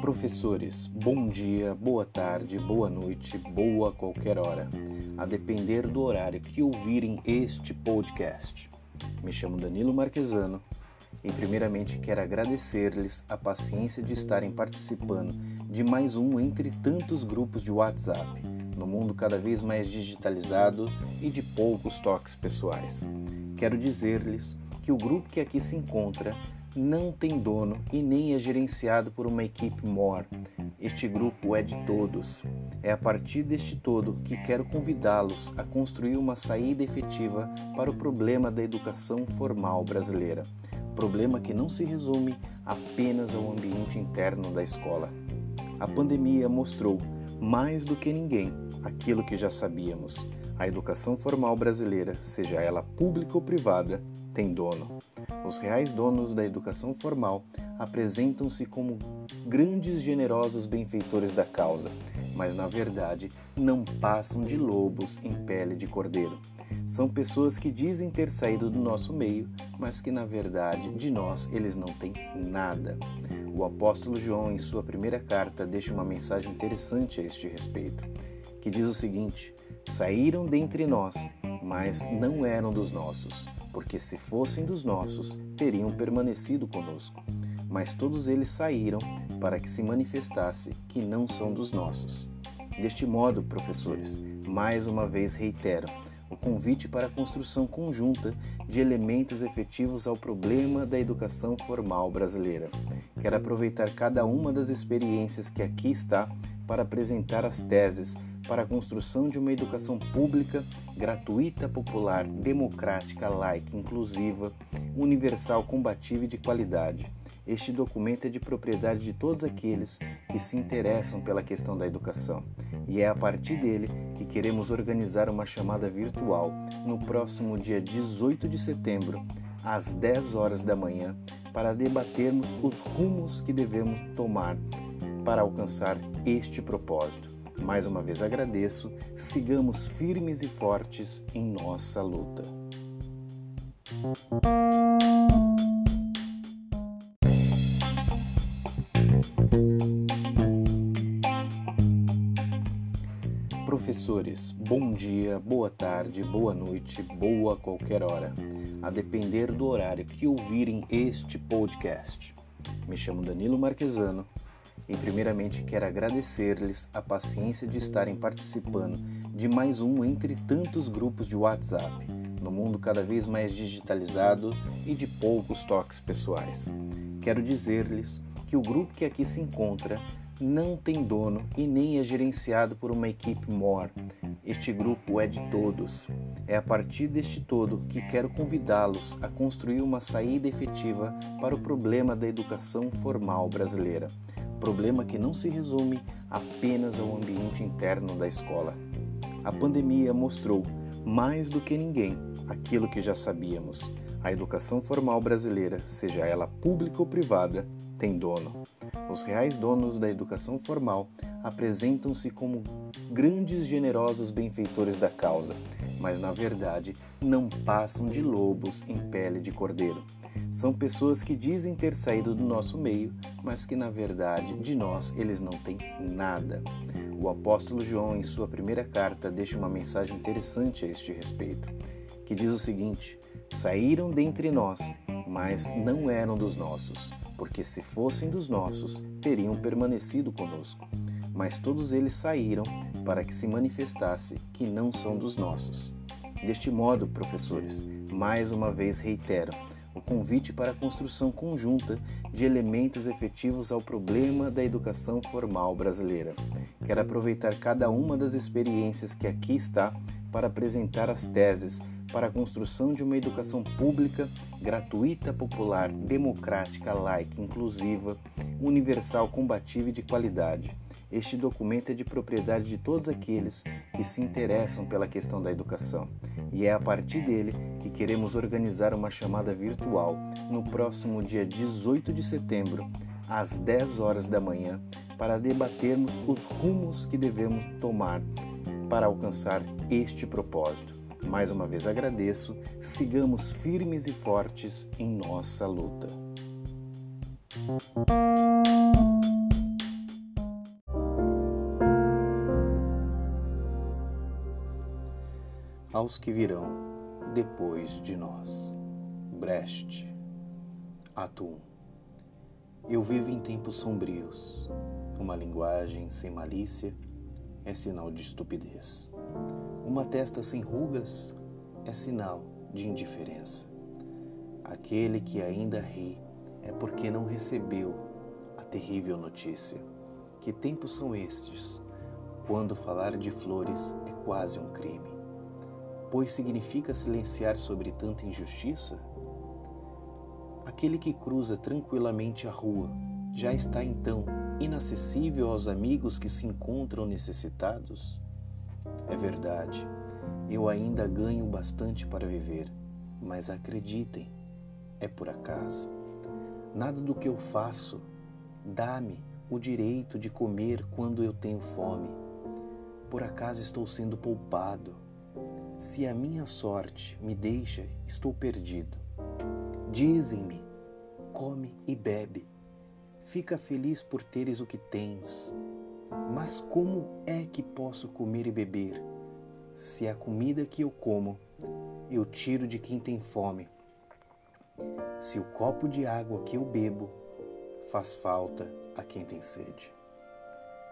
Professores, bom dia, boa tarde, boa noite, boa qualquer hora, a depender do horário que ouvirem este podcast. Me chamo Danilo Marquesano e, primeiramente, quero agradecer-lhes a paciência de estarem participando de mais um entre tantos grupos de WhatsApp, no mundo cada vez mais digitalizado e de poucos toques pessoais. Quero dizer-lhes que o grupo que aqui se encontra não tem dono e nem é gerenciado por uma equipe mor. Este grupo é de todos. É a partir deste todo que quero convidá-los a construir uma saída efetiva para o problema da educação formal brasileira. Problema que não se resume apenas ao ambiente interno da escola. A pandemia mostrou, mais do que ninguém, aquilo que já sabíamos. A educação formal brasileira, seja ela pública ou privada, tem dono. Os reais donos da educação formal apresentam-se como grandes generosos benfeitores da causa, mas na verdade não passam de lobos em pele de cordeiro. São pessoas que dizem ter saído do nosso meio, mas que na verdade de nós eles não têm nada. O apóstolo João, em sua primeira carta, deixa uma mensagem interessante a este respeito, que diz o seguinte: Saíram dentre nós, mas não eram dos nossos porque se fossem dos nossos, teriam permanecido conosco. Mas todos eles saíram para que se manifestasse que não são dos nossos. Deste modo, professores, mais uma vez reitero o convite para a construção conjunta de elementos efetivos ao problema da educação formal brasileira. Quero aproveitar cada uma das experiências que aqui está para apresentar as teses para a construção de uma educação pública, gratuita, popular, democrática, laica, inclusiva, universal, combativa e de qualidade. Este documento é de propriedade de todos aqueles que se interessam pela questão da educação. E é a partir dele que queremos organizar uma chamada virtual no próximo dia 18 de setembro, às 10 horas da manhã, para debatermos os rumos que devemos tomar para alcançar este propósito. Mais uma vez agradeço, sigamos firmes e fortes em nossa luta. Professores, bom dia, boa tarde, boa noite, boa qualquer hora, a depender do horário que ouvirem este podcast. Me chamo Danilo Marquesano e, primeiramente, quero agradecer-lhes a paciência de estarem participando de mais um entre tantos grupos de WhatsApp, no mundo cada vez mais digitalizado e de poucos toques pessoais. Quero dizer-lhes que o grupo que aqui se encontra não tem dono e nem é gerenciado por uma equipe mor. Este grupo é de todos. É a partir deste todo que quero convidá-los a construir uma saída efetiva para o problema da educação formal brasileira problema que não se resume apenas ao ambiente interno da escola. A pandemia mostrou, mais do que ninguém, aquilo que já sabíamos. A educação formal brasileira, seja ela pública ou privada, tem dono. Os reais donos da educação formal apresentam-se como grandes generosos benfeitores da causa, mas na verdade não passam de lobos em pele de cordeiro. São pessoas que dizem ter saído do nosso meio, mas que na verdade de nós eles não têm nada. O apóstolo João, em sua primeira carta, deixa uma mensagem interessante a este respeito, que diz o seguinte: Saíram dentre nós, mas não eram dos nossos, porque se fossem dos nossos, teriam permanecido conosco mas todos eles saíram para que se manifestasse que não são dos nossos. Deste modo, professores, mais uma vez reitero o convite para a construção conjunta de elementos efetivos ao problema da educação formal brasileira. Quero aproveitar cada uma das experiências que aqui está para apresentar as teses para a construção de uma educação pública, gratuita, popular, democrática, laica, inclusiva, universal, combativa e de qualidade. Este documento é de propriedade de todos aqueles que se interessam pela questão da educação, e é a partir dele que queremos organizar uma chamada virtual no próximo dia 18 de setembro, às 10 horas da manhã, para debatermos os rumos que devemos tomar para alcançar este propósito. Mais uma vez agradeço, sigamos firmes e fortes em nossa luta. Aos que virão depois de nós. Brecht, Ato 1 Eu vivo em tempos sombrios. Uma linguagem sem malícia é sinal de estupidez. Uma testa sem rugas é sinal de indiferença. Aquele que ainda ri é porque não recebeu a terrível notícia. Que tempos são estes, quando falar de flores é quase um crime? Pois significa silenciar sobre tanta injustiça? Aquele que cruza tranquilamente a rua já está então inacessível aos amigos que se encontram necessitados? É verdade, eu ainda ganho bastante para viver, mas acreditem, é por acaso. Nada do que eu faço dá-me o direito de comer quando eu tenho fome. Por acaso estou sendo poupado. Se a minha sorte me deixa, estou perdido. Dizem-me: come e bebe Fica feliz por teres o que tens. Mas como é que posso comer e beber, se a comida que eu como eu tiro de quem tem fome? Se o copo de água que eu bebo faz falta a quem tem sede.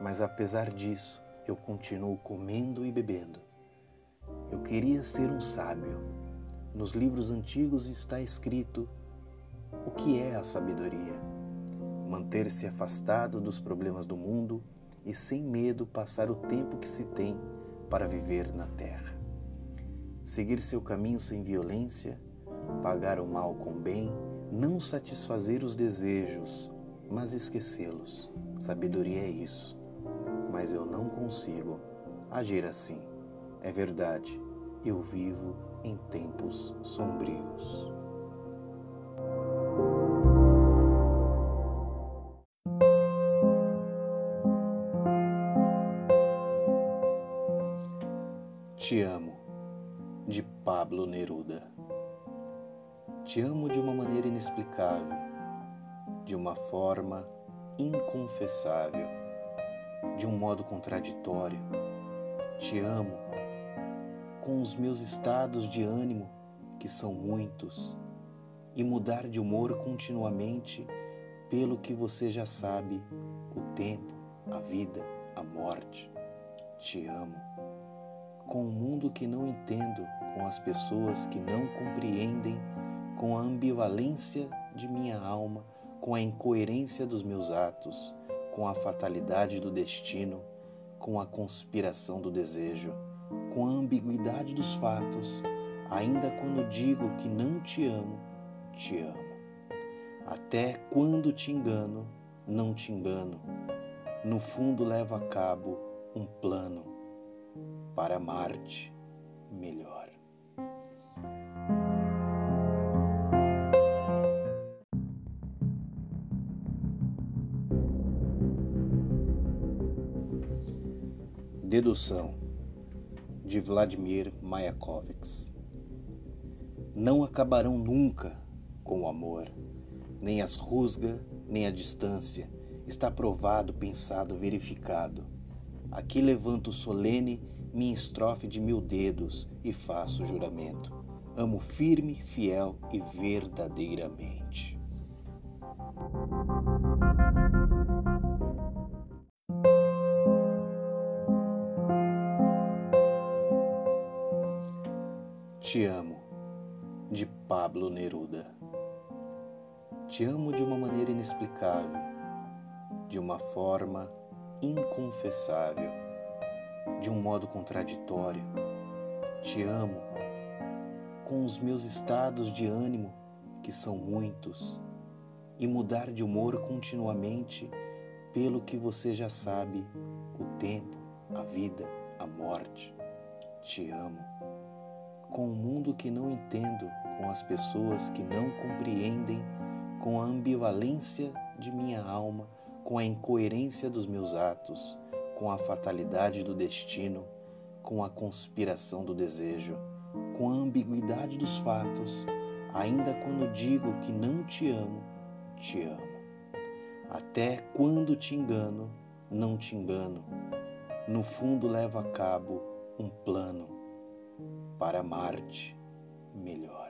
Mas apesar disso, eu continuo comendo e bebendo. Eu queria ser um sábio. Nos livros antigos está escrito o que é a sabedoria manter-se afastado dos problemas do mundo e sem medo passar o tempo que se tem para viver na terra. Seguir seu caminho sem violência, pagar o mal com bem, não satisfazer os desejos, mas esquecê-los. Sabedoria é isso. Mas eu não consigo agir assim. É verdade, eu vivo em tempos sombrios. Pablo Neruda. Te amo de uma maneira inexplicável, de uma forma inconfessável, de um modo contraditório. Te amo com os meus estados de ânimo, que são muitos, e mudar de humor continuamente pelo que você já sabe: o tempo, a vida, a morte. Te amo com o mundo que não entendo, com as pessoas que não compreendem, com a ambivalência de minha alma, com a incoerência dos meus atos, com a fatalidade do destino, com a conspiração do desejo, com a ambiguidade dos fatos, ainda quando digo que não te amo, te amo. Até quando te engano, não te engano. No fundo levo a cabo um plano para Marte melhor. Dedução de Vladimir Mayakovsky Não acabarão nunca com o amor, nem as rusga, nem a distância. Está provado, pensado, verificado. Aqui levanto solene minha estrofe de mil dedos e faço juramento. Amo firme, fiel e verdadeiramente. Te amo, de Pablo Neruda. Te amo de uma maneira inexplicável, de uma forma inconfessável de um modo contraditório. Te amo com os meus estados de ânimo, que são muitos, e mudar de humor continuamente pelo que você já sabe, o tempo, a vida, a morte. Te amo. Com o mundo que não entendo, com as pessoas que não compreendem, com a ambivalência de minha alma, com a incoerência dos meus atos, com a fatalidade do destino, com a conspiração do desejo, com a ambiguidade dos fatos, ainda quando digo que não te amo, te amo. Até quando te engano, não te engano. No fundo levo a cabo um plano para amar-te melhor.